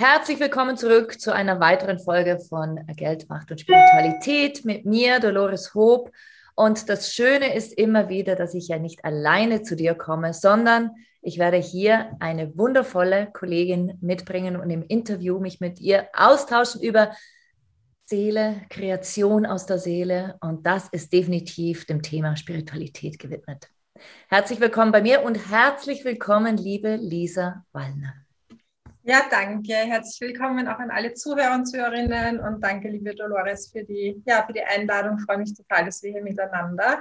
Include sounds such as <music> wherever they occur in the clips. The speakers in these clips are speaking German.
Herzlich willkommen zurück zu einer weiteren Folge von Geld, Macht und Spiritualität mit mir, Dolores Hope. Und das Schöne ist immer wieder, dass ich ja nicht alleine zu dir komme, sondern ich werde hier eine wundervolle Kollegin mitbringen und im Interview mich mit ihr austauschen über Seele, Kreation aus der Seele. Und das ist definitiv dem Thema Spiritualität gewidmet. Herzlich willkommen bei mir und herzlich willkommen, liebe Lisa Wallner. Ja, danke. Herzlich willkommen auch an alle Zuhörer und Zuhörerinnen und danke, liebe Dolores, für die, ja, für die Einladung. Ich freue mich total, dass wir hier miteinander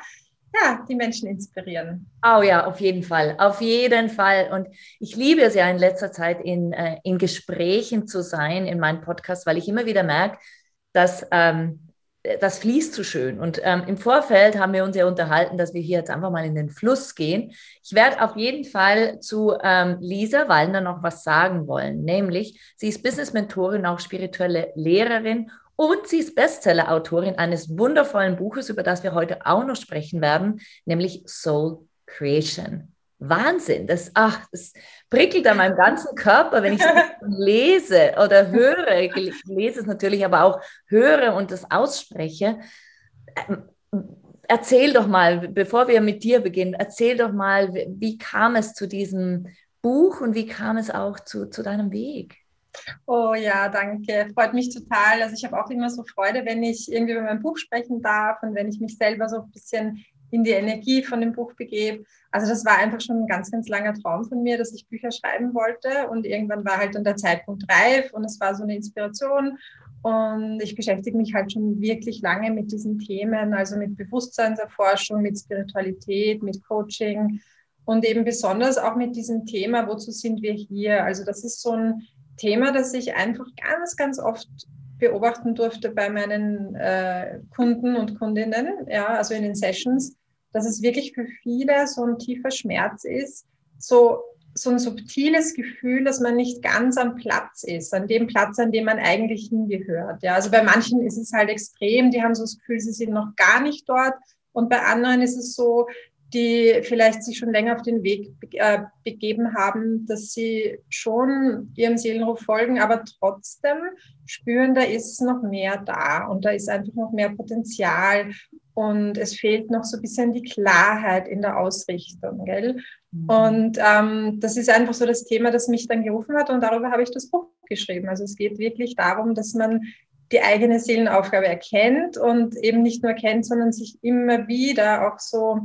ja, die Menschen inspirieren. Oh ja, auf jeden Fall, auf jeden Fall. Und ich liebe es ja in letzter Zeit in, äh, in Gesprächen zu sein in meinem Podcast, weil ich immer wieder merke, dass ähm, das fließt zu schön. Und ähm, im Vorfeld haben wir uns ja unterhalten, dass wir hier jetzt einfach mal in den Fluss gehen. Ich werde auf jeden Fall zu ähm, Lisa Wallner noch was sagen wollen, nämlich sie ist Business-Mentorin, auch spirituelle Lehrerin und sie ist Bestseller-Autorin eines wundervollen Buches, über das wir heute auch noch sprechen werden, nämlich Soul Creation. Wahnsinn, das, ach, das prickelt an meinem ganzen Körper, wenn ich es <laughs> lese oder höre. Ich lese es natürlich, aber auch höre und das ausspreche. Ähm, erzähl doch mal, bevor wir mit dir beginnen, erzähl doch mal, wie kam es zu diesem Buch und wie kam es auch zu, zu deinem Weg? Oh ja, danke. Freut mich total. Also ich habe auch immer so Freude, wenn ich irgendwie über mein Buch sprechen darf und wenn ich mich selber so ein bisschen in die Energie von dem Buch begebe. Also das war einfach schon ein ganz, ganz langer Traum von mir, dass ich Bücher schreiben wollte und irgendwann war halt dann der Zeitpunkt reif und es war so eine Inspiration und ich beschäftige mich halt schon wirklich lange mit diesen Themen, also mit Bewusstseinserforschung, mit Spiritualität, mit Coaching und eben besonders auch mit diesem Thema, wozu sind wir hier? Also das ist so ein Thema, das ich einfach ganz, ganz oft beobachten durfte bei meinen äh, Kunden und Kundinnen, ja, also in den Sessions, dass es wirklich für viele so ein tiefer Schmerz ist, so, so ein subtiles Gefühl, dass man nicht ganz am Platz ist, an dem Platz, an dem man eigentlich hingehört. Ja, also bei manchen ist es halt extrem, die haben so das Gefühl, sie sind noch gar nicht dort. Und bei anderen ist es so, die vielleicht sich schon länger auf den Weg äh, begeben haben, dass sie schon ihrem Seelenruf folgen, aber trotzdem spüren, da ist noch mehr da und da ist einfach noch mehr Potenzial und es fehlt noch so ein bisschen die Klarheit in der Ausrichtung, gell? Mhm. Und ähm, das ist einfach so das Thema, das mich dann gerufen hat und darüber habe ich das Buch geschrieben. Also es geht wirklich darum, dass man die eigene Seelenaufgabe erkennt und eben nicht nur erkennt, sondern sich immer wieder auch so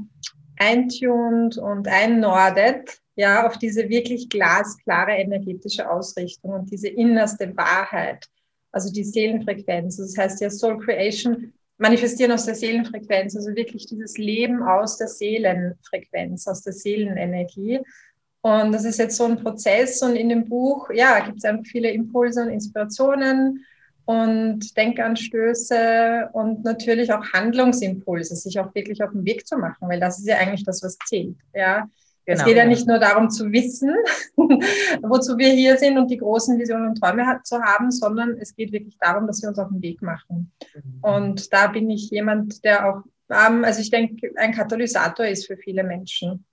eintunt und einnordet, ja, auf diese wirklich glasklare energetische Ausrichtung und diese innerste Wahrheit, also die Seelenfrequenz. Das heißt ja Soul Creation manifestieren aus der Seelenfrequenz, also wirklich dieses Leben aus der Seelenfrequenz, aus der Seelenenergie. Und das ist jetzt so ein Prozess und in dem Buch, ja, gibt es einfach viele Impulse und Inspirationen und Denkanstöße und natürlich auch Handlungsimpulse, sich auch wirklich auf den Weg zu machen, weil das ist ja eigentlich das, was zählt. Ja. Genau, es geht ja, ja nicht nur darum zu wissen, <laughs> wozu wir hier sind und die großen Visionen und Träume zu haben, sondern es geht wirklich darum, dass wir uns auf den Weg machen. Mhm. Und da bin ich jemand, der auch, ähm, also ich denke, ein Katalysator ist für viele Menschen.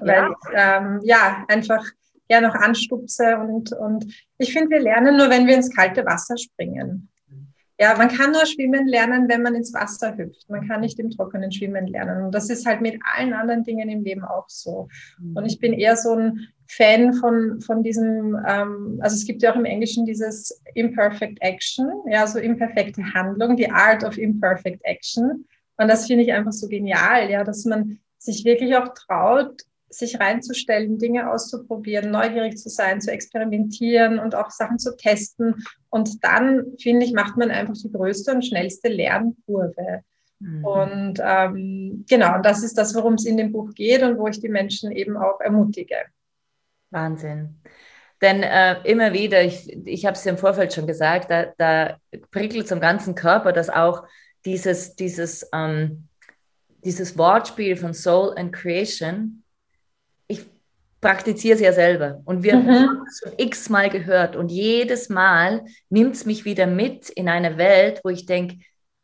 Weil ja, ähm, ja einfach ja noch anstupse. Und, und ich finde, wir lernen nur, wenn wir ins kalte Wasser springen. Ja, man kann nur schwimmen lernen, wenn man ins Wasser hüpft. Man kann nicht im Trockenen schwimmen lernen. Und das ist halt mit allen anderen Dingen im Leben auch so. Und ich bin eher so ein Fan von, von diesem, ähm, also es gibt ja auch im Englischen dieses Imperfect Action, ja, so imperfekte Handlung, die Art of Imperfect Action. Und das finde ich einfach so genial, ja, dass man sich wirklich auch traut, sich reinzustellen, Dinge auszuprobieren, neugierig zu sein, zu experimentieren und auch Sachen zu testen. Und dann, finde ich, macht man einfach die größte und schnellste Lernkurve. Mhm. Und ähm, genau, und das ist das, worum es in dem Buch geht und wo ich die Menschen eben auch ermutige. Wahnsinn. Denn äh, immer wieder, ich, ich habe es ja im Vorfeld schon gesagt, da, da prickelt es am ganzen Körper, dass auch dieses, dieses, ähm, dieses Wortspiel von Soul and Creation, praktiziere es ja selber und wir mhm. haben es schon x-mal gehört und jedes Mal nimmt es mich wieder mit in eine Welt, wo ich denke,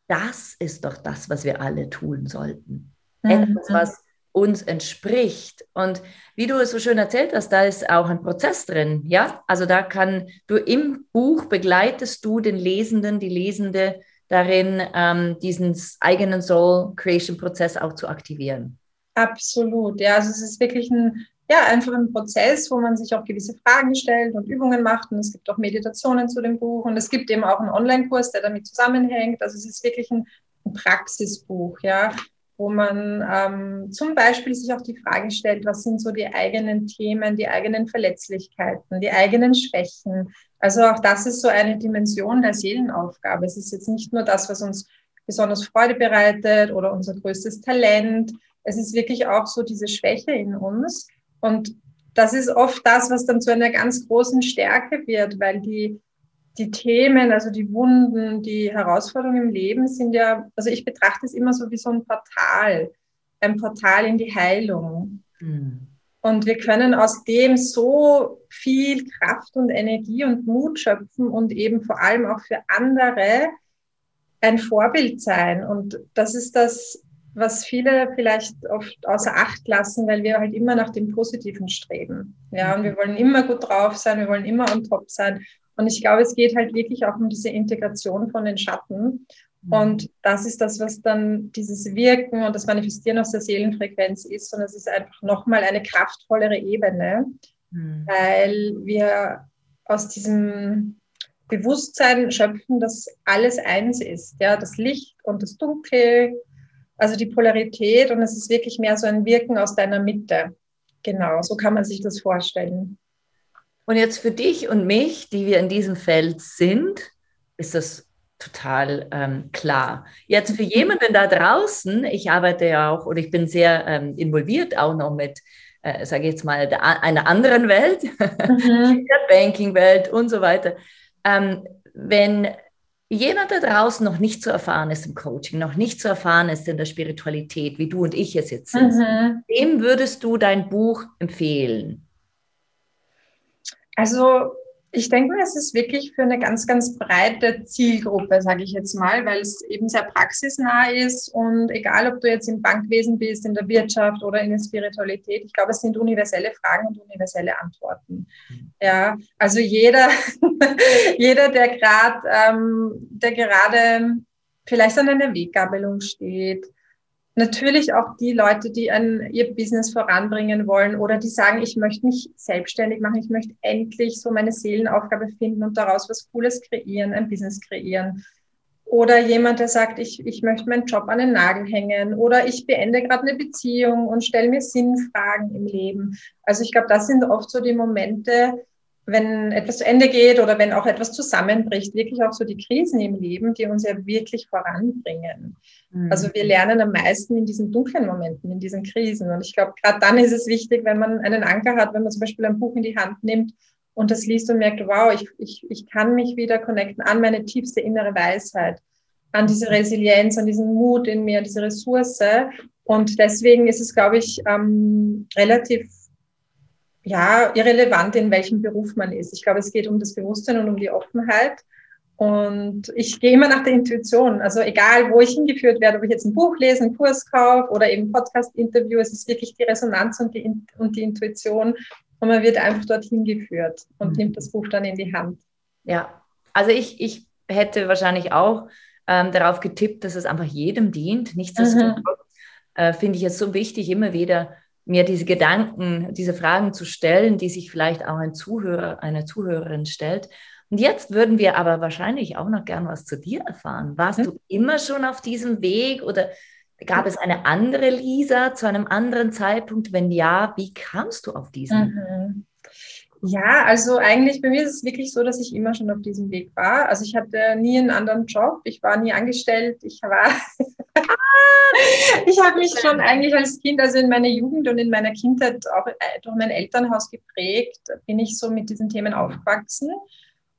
das ist doch das, was wir alle tun sollten. Mhm. Etwas, was uns entspricht. Und wie du es so schön erzählt hast, da ist auch ein Prozess drin. Ja, also da kann du im Buch begleitest du den Lesenden, die Lesende darin, ähm, diesen eigenen Soul Creation Prozess auch zu aktivieren. Absolut. Ja, also es ist wirklich ein ja, einfach ein Prozess, wo man sich auch gewisse Fragen stellt und Übungen macht. Und es gibt auch Meditationen zu dem Buch. Und es gibt eben auch einen Online-Kurs, der damit zusammenhängt. Also es ist wirklich ein, ein Praxisbuch, ja, wo man ähm, zum Beispiel sich auch die Frage stellt, was sind so die eigenen Themen, die eigenen Verletzlichkeiten, die eigenen Schwächen. Also auch das ist so eine Dimension der Seelenaufgabe. Es ist jetzt nicht nur das, was uns besonders Freude bereitet oder unser größtes Talent. Es ist wirklich auch so diese Schwäche in uns, und das ist oft das, was dann zu einer ganz großen Stärke wird, weil die, die Themen, also die Wunden, die Herausforderungen im Leben sind ja, also ich betrachte es immer so wie so ein Portal, ein Portal in die Heilung. Mhm. Und wir können aus dem so viel Kraft und Energie und Mut schöpfen und eben vor allem auch für andere ein Vorbild sein. Und das ist das, was viele vielleicht oft außer Acht lassen, weil wir halt immer nach dem Positiven streben. Ja, und wir wollen immer gut drauf sein, wir wollen immer on top sein. Und ich glaube, es geht halt wirklich auch um diese Integration von den Schatten. Mhm. Und das ist das, was dann dieses Wirken und das Manifestieren aus der Seelenfrequenz ist. Und es ist einfach nochmal eine kraftvollere Ebene, mhm. weil wir aus diesem Bewusstsein schöpfen, dass alles eins ist. Ja, das Licht und das Dunkel, also die Polarität und es ist wirklich mehr so ein Wirken aus deiner Mitte. Genau, so kann man sich das vorstellen. Und jetzt für dich und mich, die wir in diesem Feld sind, ist das total ähm, klar. Jetzt für jemanden da draußen, ich arbeite ja auch oder ich bin sehr ähm, involviert auch noch mit, äh, sage ich jetzt mal, der, einer anderen Welt, mhm. <laughs> der Banking-Welt und so weiter. Ähm, wenn jemand da draußen noch nicht so erfahren ist im Coaching, noch nicht so erfahren ist in der Spiritualität, wie du und ich jetzt sind, mhm. wem würdest du dein Buch empfehlen? Also ich denke, es ist wirklich für eine ganz, ganz breite Zielgruppe, sage ich jetzt mal, weil es eben sehr praxisnah ist und egal, ob du jetzt im Bankwesen bist, in der Wirtschaft oder in der Spiritualität, ich glaube, es sind universelle Fragen und universelle Antworten. Ja, also jeder, <laughs> jeder, der gerade, ähm, der gerade vielleicht an einer Weggabelung steht, natürlich auch die Leute, die ein, ihr Business voranbringen wollen oder die sagen, ich möchte mich selbstständig machen, ich möchte endlich so meine Seelenaufgabe finden und daraus was Cooles kreieren, ein Business kreieren. Oder jemand, der sagt, ich, ich möchte meinen Job an den Nagel hängen oder ich beende gerade eine Beziehung und stelle mir Sinnfragen im Leben. Also ich glaube, das sind oft so die Momente, wenn etwas zu Ende geht oder wenn auch etwas zusammenbricht, wirklich auch so die Krisen im Leben, die uns ja wirklich voranbringen. Mhm. Also wir lernen am meisten in diesen dunklen Momenten, in diesen Krisen. Und ich glaube, gerade dann ist es wichtig, wenn man einen Anker hat, wenn man zum Beispiel ein Buch in die Hand nimmt und das liest und merkt, wow, ich, ich, ich kann mich wieder connecten an meine tiefste innere Weisheit, an diese. Resilienz, an diesen Mut in mir, diese Ressource. Und deswegen ist es, glaube ich, ähm, relativ ja, irrelevant, in welchem Beruf man ist. Ich glaube, es geht um das Bewusstsein und um die Offenheit. Und ich gehe immer nach der Intuition. Also egal, wo ich hingeführt werde, ob ich jetzt ein Buch lese, einen Kurs kaufe oder eben Podcast-Interview, es ist wirklich die Resonanz und die, und die Intuition. Und man wird einfach dorthin geführt und mhm. nimmt das Buch dann in die Hand. Ja, also ich, ich hätte wahrscheinlich auch ähm, darauf getippt, dass es einfach jedem dient. Nichtsdestotrotz mhm. äh, finde ich es so wichtig, immer wieder mir diese Gedanken, diese Fragen zu stellen, die sich vielleicht auch ein Zuhörer, eine Zuhörerin stellt. Und jetzt würden wir aber wahrscheinlich auch noch gern was zu dir erfahren. Warst hm? du immer schon auf diesem Weg oder gab es eine andere Lisa zu einem anderen Zeitpunkt? Wenn ja, wie kamst du auf diesen? Mhm. Ja, also eigentlich bei mir ist es wirklich so, dass ich immer schon auf diesem Weg war. Also ich hatte nie einen anderen Job, ich war nie angestellt, ich war, <laughs> ich habe mich schon eigentlich als Kind, also in meiner Jugend und in meiner Kindheit auch äh, durch mein Elternhaus geprägt, bin ich so mit diesen Themen aufgewachsen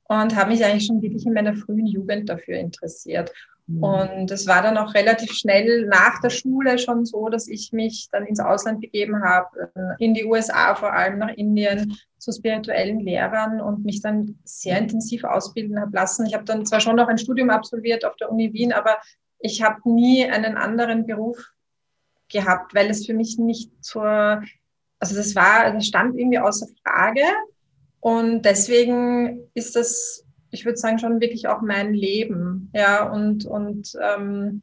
und habe mich eigentlich schon wirklich in meiner frühen Jugend dafür interessiert. Und es war dann auch relativ schnell nach der Schule schon so, dass ich mich dann ins Ausland begeben habe, äh, in die USA, vor allem nach Indien, zu spirituellen Lehrern und mich dann sehr intensiv ausbilden habe lassen. Ich habe dann zwar schon noch ein Studium absolviert auf der Uni Wien, aber ich habe nie einen anderen Beruf gehabt, weil es für mich nicht zur, also das war, das stand irgendwie außer Frage. Und deswegen ist das ich würde sagen, schon wirklich auch mein Leben. Ja, und, und ähm,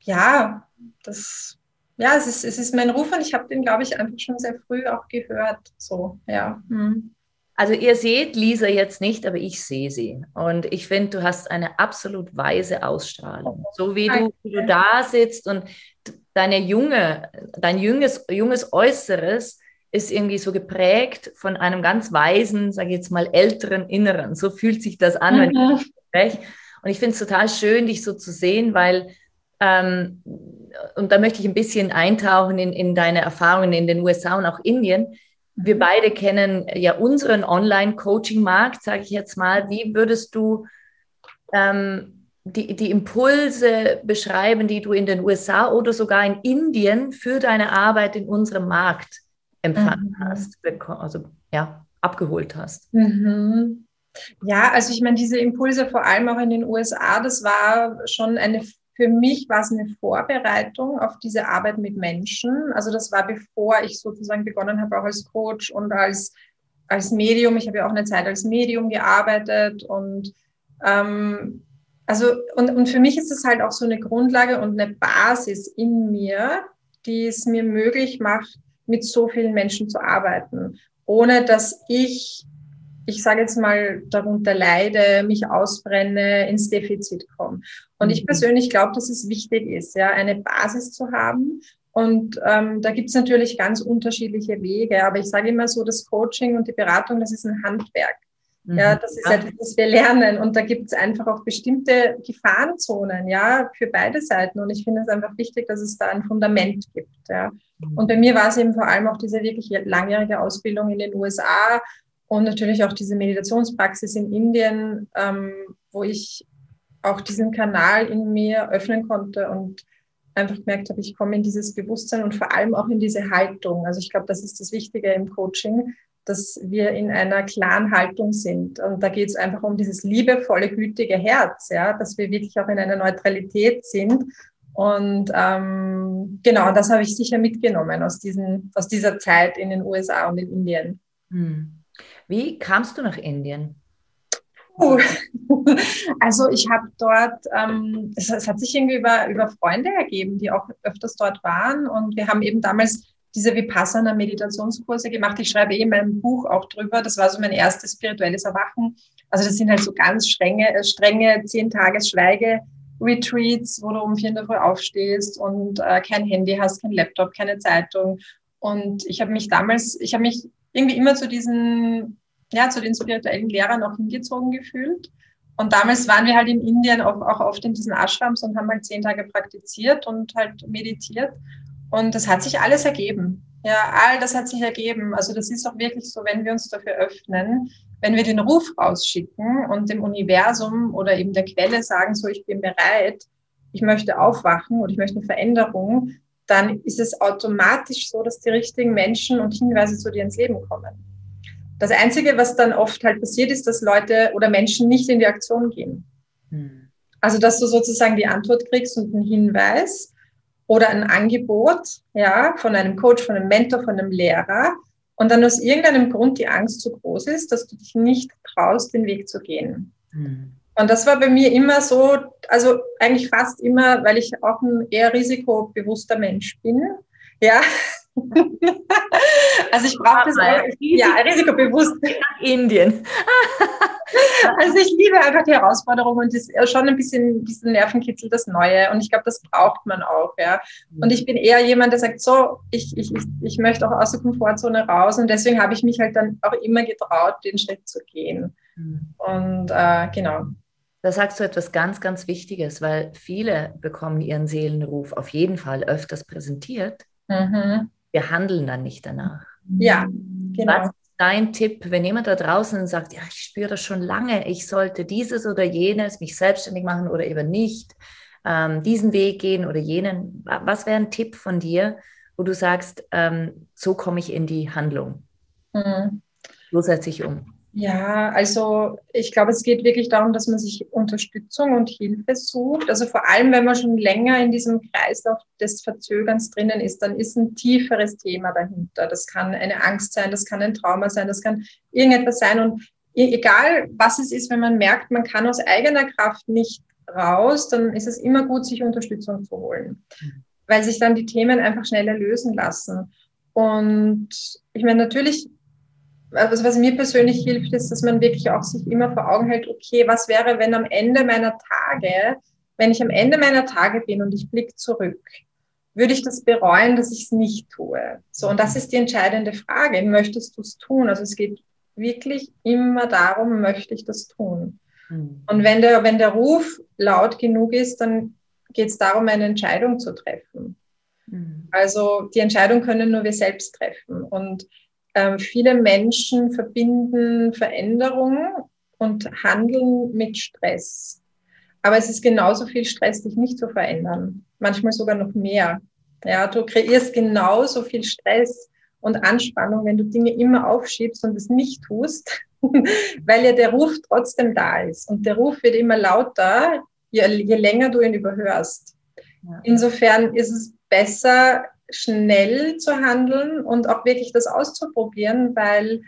ja, das, ja, es ist, es ist mein Ruf und ich habe den, glaube ich, einfach schon sehr früh auch gehört. So, ja. Hm. Also ihr seht Lisa jetzt nicht, aber ich sehe sie. Und ich finde, du hast eine absolut weise Ausstrahlung. So wie du, wie du da sitzt und deine junge, dein junges, junges Äußeres ist irgendwie so geprägt von einem ganz weisen, sage ich jetzt mal, älteren Inneren. So fühlt sich das an, mhm. wenn ich mhm. spreche. Und ich finde es total schön, dich so zu sehen, weil, ähm, und da möchte ich ein bisschen eintauchen in, in deine Erfahrungen in den USA und auch Indien. Wir mhm. beide kennen ja unseren Online-Coaching-Markt, sage ich jetzt mal. Wie würdest du ähm, die, die Impulse beschreiben, die du in den USA oder sogar in Indien für deine Arbeit in unserem Markt empfangen mhm. hast, also ja, abgeholt hast? Mhm. Ja, also ich meine, diese Impulse vor allem auch in den USA, das war schon eine, für mich war es eine Vorbereitung auf diese Arbeit mit Menschen. Also das war bevor ich sozusagen begonnen habe, auch als Coach und als, als Medium. Ich habe ja auch eine Zeit als Medium gearbeitet und ähm, also und, und für mich ist es halt auch so eine Grundlage und eine Basis in mir, die es mir möglich macht, mit so vielen Menschen zu arbeiten, ohne dass ich, ich sage jetzt mal, darunter leide, mich ausbrenne, ins Defizit komme. Und ich mhm. persönlich glaube, dass es wichtig ist, ja, eine Basis zu haben. Und ähm, da gibt es natürlich ganz unterschiedliche Wege. Aber ich sage immer so, das Coaching und die Beratung, das ist ein Handwerk. Ja, mhm. das ist etwas, was wir lernen. Und da gibt es einfach auch bestimmte Gefahrenzonen, ja, für beide Seiten. Und ich finde es einfach wichtig, dass es da ein Fundament gibt. Ja. Mhm. Und bei mir war es eben vor allem auch diese wirklich langjährige Ausbildung in den USA und natürlich auch diese Meditationspraxis in Indien, ähm, wo ich auch diesen Kanal in mir öffnen konnte und einfach gemerkt habe, ich komme in dieses Bewusstsein und vor allem auch in diese Haltung. Also ich glaube, das ist das Wichtige im Coaching, dass wir in einer klaren Haltung sind. Und da geht es einfach um dieses liebevolle, gütige Herz, ja, dass wir wirklich auch in einer Neutralität sind. Und ähm, genau, das habe ich sicher mitgenommen aus, diesen, aus dieser Zeit in den USA und in Indien. Hm. Wie kamst du nach Indien? Uh, <laughs> also ich habe dort, ähm, es, es, hat sich irgendwie über, über Freunde ergeben, die auch öfters dort waren. Und wir haben eben damals diese Vipassana-Meditationskurse gemacht. Ich schreibe eh in meinem Buch auch drüber. Das war so mein erstes spirituelles Erwachen. Also das sind halt so ganz strenge, äh, strenge zehn Tages Schweige. Retreats, wo du um vier in der Früh aufstehst und äh, kein Handy hast, kein Laptop, keine Zeitung. Und ich habe mich damals, ich habe mich irgendwie immer zu diesen, ja, zu den spirituellen Lehrern auch hingezogen gefühlt. Und damals waren wir halt in Indien auch, auch oft in diesen Ashrams und haben halt zehn Tage praktiziert und halt meditiert. Und das hat sich alles ergeben. Ja, all das hat sich ergeben. Also das ist auch wirklich so, wenn wir uns dafür öffnen, wenn wir den Ruf rausschicken und dem Universum oder eben der Quelle sagen, so ich bin bereit, ich möchte aufwachen oder ich möchte eine Veränderung, dann ist es automatisch so, dass die richtigen Menschen und Hinweise zu dir ins Leben kommen. Das Einzige, was dann oft halt passiert, ist, dass Leute oder Menschen nicht in die Aktion gehen. Hm. Also, dass du sozusagen die Antwort kriegst und einen Hinweis, oder ein Angebot, ja, von einem Coach, von einem Mentor, von einem Lehrer und dann aus irgendeinem Grund die Angst so groß ist, dass du dich nicht traust, den Weg zu gehen. Mhm. Und das war bei mir immer so, also eigentlich fast immer, weil ich auch ein eher risikobewusster Mensch bin, ja, <laughs> also ich brauche das auch, ja, risikobewusst. Nach Indien. <laughs> also ich liebe einfach die Herausforderung und das ist schon ein bisschen, bisschen Nervenkitzel, das Neue. Und ich glaube, das braucht man auch, ja. Und ich bin eher jemand, der sagt, so, ich, ich, ich möchte auch aus der Komfortzone raus. Und deswegen habe ich mich halt dann auch immer getraut, den Schritt zu gehen. Mhm. Und äh, genau. Da sagst du etwas ganz, ganz Wichtiges, weil viele bekommen ihren Seelenruf auf jeden Fall öfters präsentiert. Mhm. Wir handeln dann nicht danach. Ja, genau. Was ist dein Tipp, wenn jemand da draußen sagt, ja, ich spüre das schon lange, ich sollte dieses oder jenes, mich selbstständig machen oder eben nicht, ähm, diesen Weg gehen oder jenen. Was wäre ein Tipp von dir, wo du sagst, ähm, so komme ich in die Handlung? Mhm. So setze ich um. Ja, also ich glaube, es geht wirklich darum, dass man sich Unterstützung und Hilfe sucht. Also vor allem, wenn man schon länger in diesem Kreislauf des Verzögerns drinnen ist, dann ist ein tieferes Thema dahinter. Das kann eine Angst sein, das kann ein Trauma sein, das kann irgendetwas sein. Und e-, egal, was es ist, wenn man merkt, man kann aus eigener Kraft nicht raus, dann ist es immer gut, sich Unterstützung zu holen, weil sich dann die Themen einfach schneller lösen lassen. Und ich meine, natürlich also was mir persönlich hilft, ist, dass man wirklich auch sich immer vor Augen hält, okay, was wäre, wenn am Ende meiner Tage, wenn ich am Ende meiner Tage bin und ich blicke zurück, würde ich das bereuen, dass ich es nicht tue? So, und das ist die entscheidende Frage. Möchtest du es tun? Also es geht wirklich immer darum, möchte ich das tun? Mhm. Und wenn der, wenn der Ruf laut genug ist, dann geht es darum, eine Entscheidung zu treffen. Mhm. Also die Entscheidung können nur wir selbst treffen. Und ähm, viele Menschen verbinden Veränderung und Handeln mit Stress. Aber es ist genauso viel Stress, dich nicht zu verändern. Manchmal sogar noch mehr. Ja, du kreierst genauso viel Stress und Anspannung, wenn du Dinge immer aufschiebst und es nicht tust, <laughs> weil ja der Ruf trotzdem da ist. Und der Ruf wird immer lauter, je, je länger du ihn überhörst. Ja. Insofern ist es besser, schnell zu handeln und auch wirklich das auszuprobieren, weil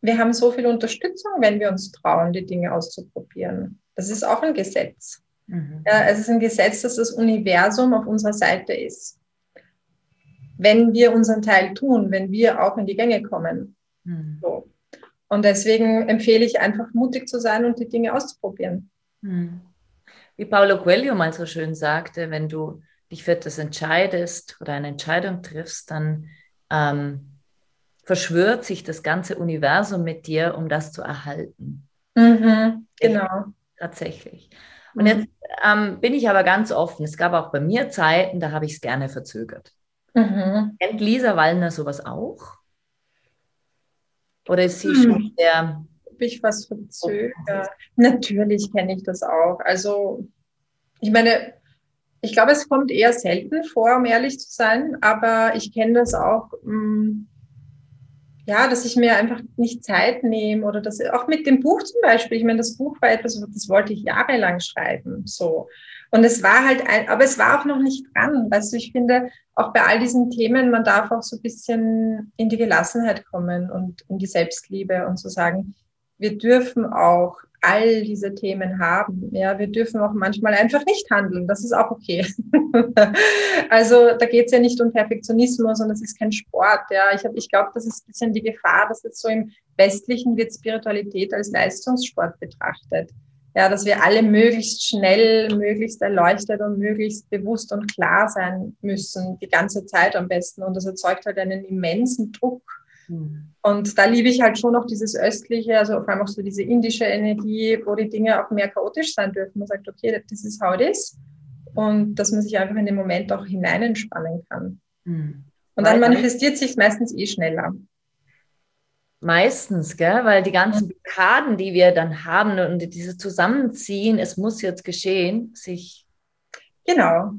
wir haben so viel Unterstützung, wenn wir uns trauen, die Dinge auszuprobieren. Das ist auch ein Gesetz. Mhm. Ja, es ist ein Gesetz, dass das Universum auf unserer Seite ist. Wenn wir unseren Teil tun, wenn wir auch in die Gänge kommen. Mhm. So. Und deswegen empfehle ich einfach mutig zu sein und die Dinge auszuprobieren. Mhm. Wie Paulo Coelho mal so schön sagte, wenn du dich für etwas entscheidest oder eine Entscheidung triffst, dann ähm, verschwört sich das ganze Universum mit dir, um das zu erhalten. Mhm, genau. Tatsächlich. Und mhm. jetzt ähm, bin ich aber ganz offen. Es gab auch bei mir Zeiten, da habe ich es gerne verzögert. Mhm. Kennt Lisa Wallner sowas auch? Oder ist sie schon hm. der. Ob ich was verzögere? Natürlich kenne ich das auch. Also, ich meine, ich glaube, es kommt eher selten vor, um ehrlich zu sein, aber ich kenne das auch, mm, ja, dass ich mir einfach nicht Zeit nehme oder das auch mit dem Buch zum Beispiel. Ich meine, das Buch war etwas, das wollte ich jahrelang schreiben, so. Und es war halt ein, aber es war auch noch nicht dran. Also ich finde, auch bei all diesen Themen, man darf auch so ein bisschen in die Gelassenheit kommen und in die Selbstliebe und so sagen, wir dürfen auch all diese Themen haben. Ja, wir dürfen auch manchmal einfach nicht handeln. Das ist auch okay. <laughs> also da geht es ja nicht um Perfektionismus und es ist kein Sport. Ja, ich, ich glaube, das ist ein bisschen die Gefahr, dass jetzt so im Westlichen wird Spiritualität als Leistungssport betrachtet. Ja, dass wir alle möglichst schnell, möglichst erleuchtet und möglichst bewusst und klar sein müssen, die ganze Zeit am besten. Und das erzeugt halt einen immensen Druck Mhm. Und da liebe ich halt schon noch dieses östliche, also vor allem auch so diese indische Energie, wo die Dinge auch mehr chaotisch sein dürfen. Man sagt, okay, das ist how it is. Und dass man sich einfach in den Moment auch hinein entspannen kann. Mhm. Und dann manifestiert sich meistens eh schneller. Meistens, gell? weil die ganzen Blockaden, die wir dann haben und diese Zusammenziehen, es muss jetzt geschehen, sich Genau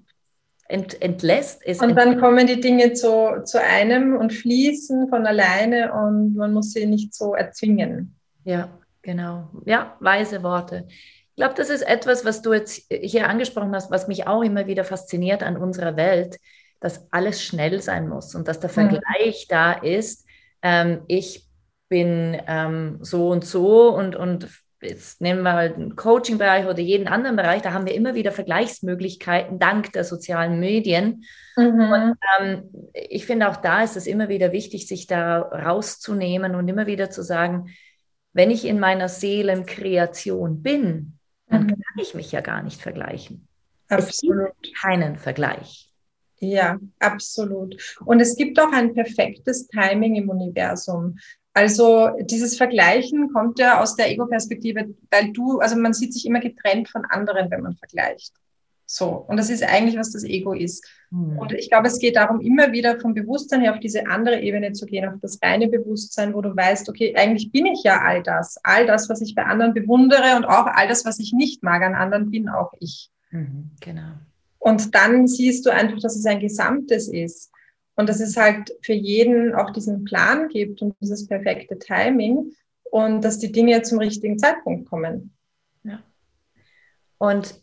ent, entlässt. Es und dann kommen die Dinge zu, zu einem und fließen von alleine und man muss sie nicht so erzwingen. Ja, genau. Ja, weise Worte. Ich glaube, das ist etwas, was du jetzt hier angesprochen hast, was mich auch immer wieder fasziniert an unserer Welt, dass alles schnell sein muss und dass der mhm. Vergleich mhm. da ist. Ähm, ich bin ähm, so und so und, und jetzt nehmen wir mal den Coaching-Bereich oder jeden anderen Bereich, da haben wir immer wieder Vergleichsmöglichkeiten dank der sozialen Medien. Mhm. Und ähm, ich finde auch da ist es immer wieder wichtig, sich da rauszunehmen und immer wieder zu sagen, wenn ich in meiner Seelenkreation bin, dann mhm. kann ich mich ja gar nicht vergleichen. Absolut. Keinen Vergleich. Ja, absolut. Und es gibt auch ein perfektes Timing im Universum. Also dieses Vergleichen kommt ja aus der Ego-Perspektive, weil du, also man sieht sich immer getrennt von anderen, wenn man vergleicht. So. Und das ist eigentlich, was das Ego ist. Mhm. Und ich glaube, es geht darum, immer wieder vom Bewusstsein her auf diese andere Ebene zu gehen, auf das reine Bewusstsein, wo du weißt, okay, eigentlich bin ich ja all das. All das, was ich bei anderen bewundere und auch all das, was ich nicht mag an anderen, bin auch ich. Mhm, genau. Und dann siehst du einfach, dass es ein Gesamtes ist. Und dass es halt für jeden auch diesen Plan gibt und dieses perfekte Timing und dass die Dinge zum richtigen Zeitpunkt kommen. Ja. Und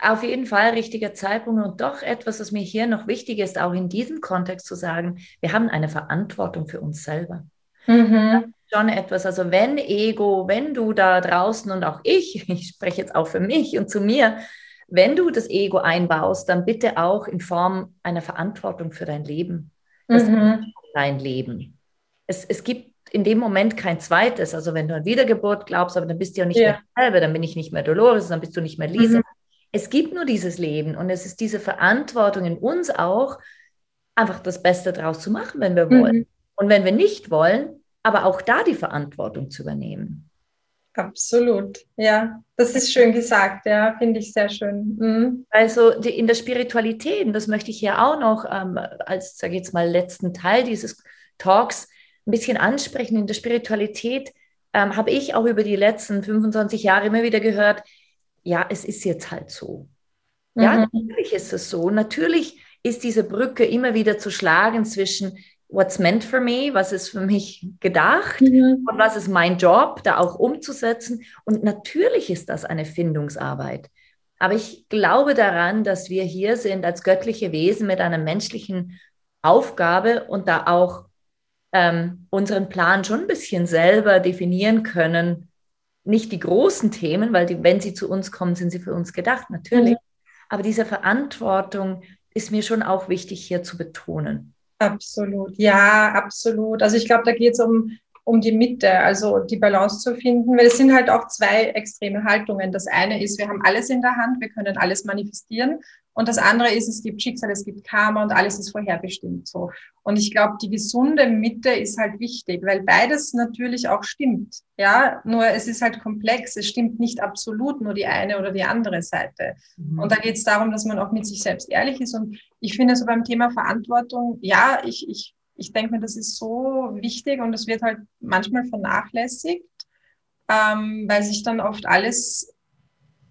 auf jeden Fall richtiger Zeitpunkt und doch etwas, was mir hier noch wichtig ist, auch in diesem Kontext zu sagen, wir haben eine Verantwortung für uns selber. Mhm. Schon etwas, also wenn Ego, wenn du da draußen und auch ich, <laughs> ich spreche jetzt auch für mich und zu mir, wenn du das Ego einbaust, dann bitte auch in Form einer Verantwortung für dein Leben. Das mhm. ist dein Leben. Es, es gibt in dem Moment kein zweites. Also wenn du an Wiedergeburt glaubst, aber dann bist du ja nicht ja. mehr selber, dann bin ich nicht mehr Dolores, dann bist du nicht mehr Lisa. Mhm. Es gibt nur dieses Leben und es ist diese Verantwortung in uns auch, einfach das Beste draus zu machen, wenn wir wollen. Mhm. Und wenn wir nicht wollen, aber auch da die Verantwortung zu übernehmen. Absolut, ja, das ist schön gesagt, ja, finde ich sehr schön. Mhm. Also die, in der Spiritualität, und das möchte ich hier auch noch ähm, als, sage ich jetzt mal, letzten Teil dieses Talks ein bisschen ansprechen. In der Spiritualität ähm, habe ich auch über die letzten 25 Jahre immer wieder gehört, ja, es ist jetzt halt so. Ja, mhm. natürlich ist es so. Natürlich ist diese Brücke immer wieder zu schlagen zwischen what's meant for me, was ist für mich gedacht mhm. und was ist mein Job, da auch umzusetzen. Und natürlich ist das eine Findungsarbeit. Aber ich glaube daran, dass wir hier sind als göttliche Wesen mit einer menschlichen Aufgabe und da auch ähm, unseren Plan schon ein bisschen selber definieren können. Nicht die großen Themen, weil die, wenn sie zu uns kommen, sind sie für uns gedacht, natürlich. Mhm. Aber diese Verantwortung ist mir schon auch wichtig hier zu betonen. Absolut, ja, absolut. Also ich glaube, da geht es um, um die Mitte, also die Balance zu finden, weil es sind halt auch zwei extreme Haltungen. Das eine ist, wir haben alles in der Hand, wir können alles manifestieren und das andere ist, es gibt Schicksal, es gibt Karma und alles ist vorherbestimmt so. Und ich glaube, die gesunde Mitte ist halt wichtig, weil beides natürlich auch stimmt. Ja, nur es ist halt komplex. Es stimmt nicht absolut nur die eine oder die andere Seite. Mhm. Und da geht es darum, dass man auch mit sich selbst ehrlich ist. Und ich finde so beim Thema Verantwortung, ja, ich, ich, ich denke mir, das ist so wichtig und es wird halt manchmal vernachlässigt, ähm, weil sich dann oft alles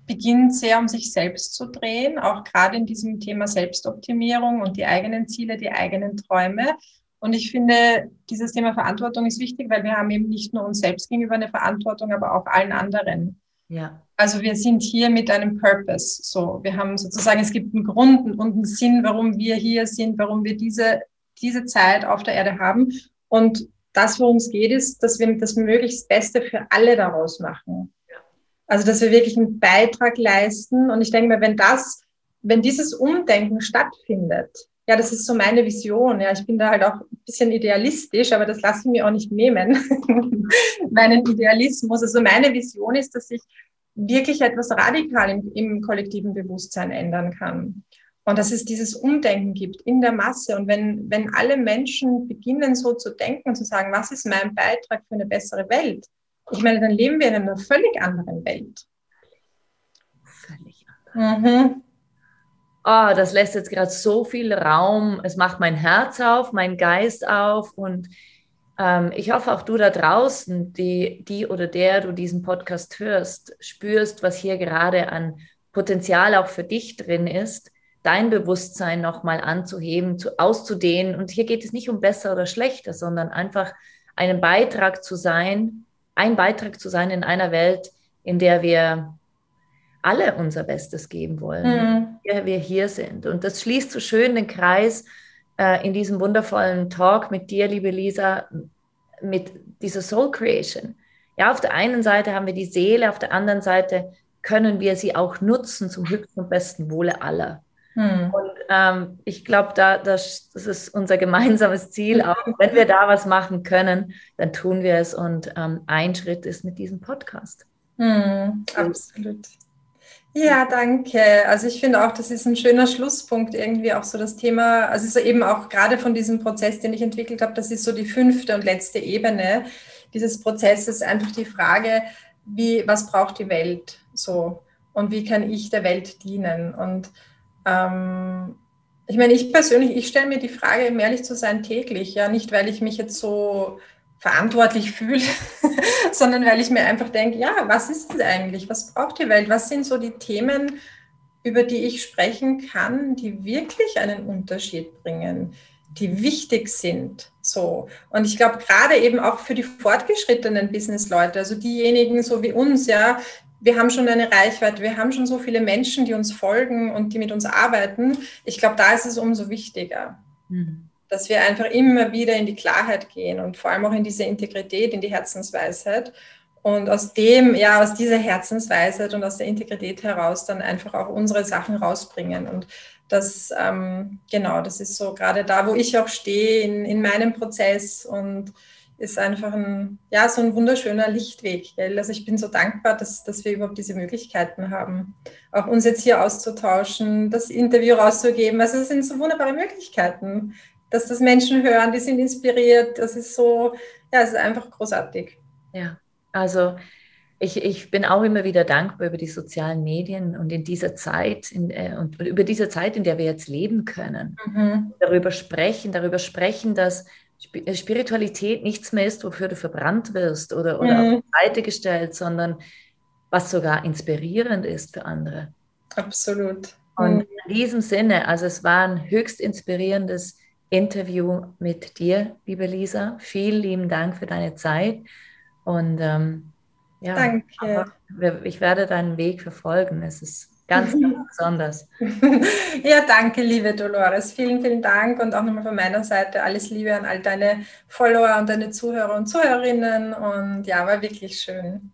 beginnt sehr um sich selbst zu drehen, auch gerade in diesem Thema Selbstoptimierung und die eigenen Ziele, die eigenen Träume. Und ich finde, dieses Thema Verantwortung ist wichtig, weil wir haben eben nicht nur uns selbst gegenüber eine Verantwortung, aber auch allen anderen. Ja. Also wir sind hier mit einem Purpose. So, wir haben sozusagen, es gibt einen Grund und einen Sinn, warum wir hier sind, warum wir diese, diese Zeit auf der Erde haben. Und das, worum es geht, ist, dass wir das möglichst Beste für alle daraus machen. Also, dass wir wirklich einen Beitrag leisten. Und ich denke mir, wenn das, wenn dieses Umdenken stattfindet, ja, das ist so meine Vision. Ja, ich bin da halt auch ein bisschen idealistisch, aber das lasse ich mir auch nicht nehmen. <laughs> Meinen Idealismus. Also meine Vision ist, dass sich wirklich etwas radikal im, im kollektiven Bewusstsein ändern kann. Und dass es dieses Umdenken gibt in der Masse. Und wenn, wenn alle Menschen beginnen, so zu denken und zu sagen, was ist mein Beitrag für eine bessere Welt, ich meine, dann leben wir in einer völlig anderen Welt. Völlig anders. Mhm. Oh, das lässt jetzt gerade so viel Raum. Es macht mein Herz auf, mein Geist auf und ähm, ich hoffe auch du da draußen, die, die oder der du diesen Podcast hörst, spürst, was hier gerade an Potenzial auch für dich drin ist, dein Bewusstsein nochmal anzuheben, zu, auszudehnen. Und hier geht es nicht um besser oder schlechter, sondern einfach einen Beitrag zu sein, ein Beitrag zu sein in einer Welt, in der wir alle unser Bestes geben wollen, mhm. der wir hier sind. Und das schließt so schön den Kreis äh, in diesem wundervollen Talk mit dir, liebe Lisa, mit dieser Soul Creation. ja, auf der einen Seite haben wir die Seele, auf der anderen Seite können wir sie auch nutzen zum höchsten und besten Wohle aller. Hm. Und ähm, ich glaube, da, das, das, ist unser gemeinsames Ziel. <laughs> Auch wenn wir da was machen können, dann tun wir es. Und ähm, ein Schritt ist mit diesem Podcast. Hm, absolut. Ja, danke. Also ich finde auch, das ist ein schöner Schlusspunkt irgendwie auch so das Thema, also es ist eben auch gerade von diesem Prozess, den ich entwickelt habe, das ist so die fünfte und letzte Ebene dieses Prozesses, einfach die Frage, wie, was braucht die Welt so und wie kann ich der Welt dienen? Und ähm, ich meine, ich persönlich, ich stelle mir die Frage, um ehrlich zu sein, täglich, ja, nicht weil ich mich jetzt so verantwortlich fühle, <laughs> sondern weil ich mir einfach denke, ja, was ist es eigentlich? Was braucht die Welt? Was sind so die Themen, über die ich sprechen kann, die wirklich einen Unterschied bringen, die wichtig sind? So. Und ich glaube, gerade eben auch für die fortgeschrittenen Businessleute, also diejenigen so wie uns, ja, wir haben schon eine Reichweite, wir haben schon so viele Menschen, die uns folgen und die mit uns arbeiten. Ich glaube, da ist es umso wichtiger. Mhm dass wir einfach immer wieder in die Klarheit gehen und vor allem auch in diese Integrität, in die Herzensweisheit. Und aus dem, ja, aus dieser Herzensweisheit und aus der Integrität heraus dann einfach auch unsere Sachen rausbringen. Und das, ähm, genau, das ist so gerade da, wo ich auch stehe in, in meinem Prozess und ist einfach ein, ja, so ein wunderschöner Lichtweg. Gell? Also ich bin so dankbar, dass, dass wir überhaupt diese Möglichkeiten haben, auch uns jetzt hier auszutauschen, das Interview rauszugeben. Also es sind so wunderbare Möglichkeiten dass das Menschen hören, die sind inspiriert. Das ist so, ja, es ist einfach großartig. Ja, also ich, ich bin auch immer wieder dankbar über die sozialen Medien und in dieser Zeit in, äh, und über diese Zeit, in der wir jetzt leben können, mhm. darüber sprechen, darüber sprechen, dass Spiritualität nichts mehr ist, wofür du verbrannt wirst oder, oder mhm. auf die Seite gestellt, sondern was sogar inspirierend ist für andere. Absolut. Und mhm. in diesem Sinne, also es war ein höchst inspirierendes Interview mit dir, liebe Lisa. Vielen lieben Dank für deine Zeit. Und ähm, ja, Danke. ich werde deinen Weg verfolgen. Es ist ganz, ganz besonders. <laughs> Ja, danke, liebe Dolores. Vielen, vielen Dank und auch nochmal von meiner Seite alles Liebe an all deine Follower und deine Zuhörer und Zuhörerinnen. Und ja, war wirklich schön.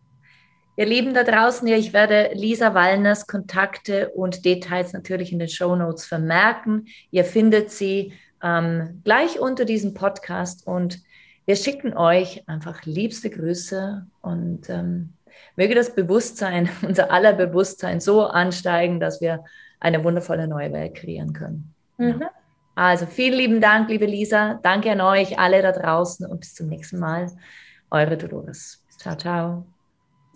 Ihr Lieben da draußen, ja, ich werde Lisa Wallners Kontakte und Details natürlich in den Show Notes vermerken. Ihr findet sie ähm, gleich unter diesem Podcast und wir schicken euch einfach liebste Grüße und ähm, möge das Bewusstsein, <laughs> unser aller Bewusstsein so ansteigen, dass wir eine wundervolle neue Welt kreieren können. Mhm. Ja. Also vielen lieben Dank, liebe Lisa. Danke an euch alle da draußen und bis zum nächsten Mal. Eure Dolores. Ciao, ciao.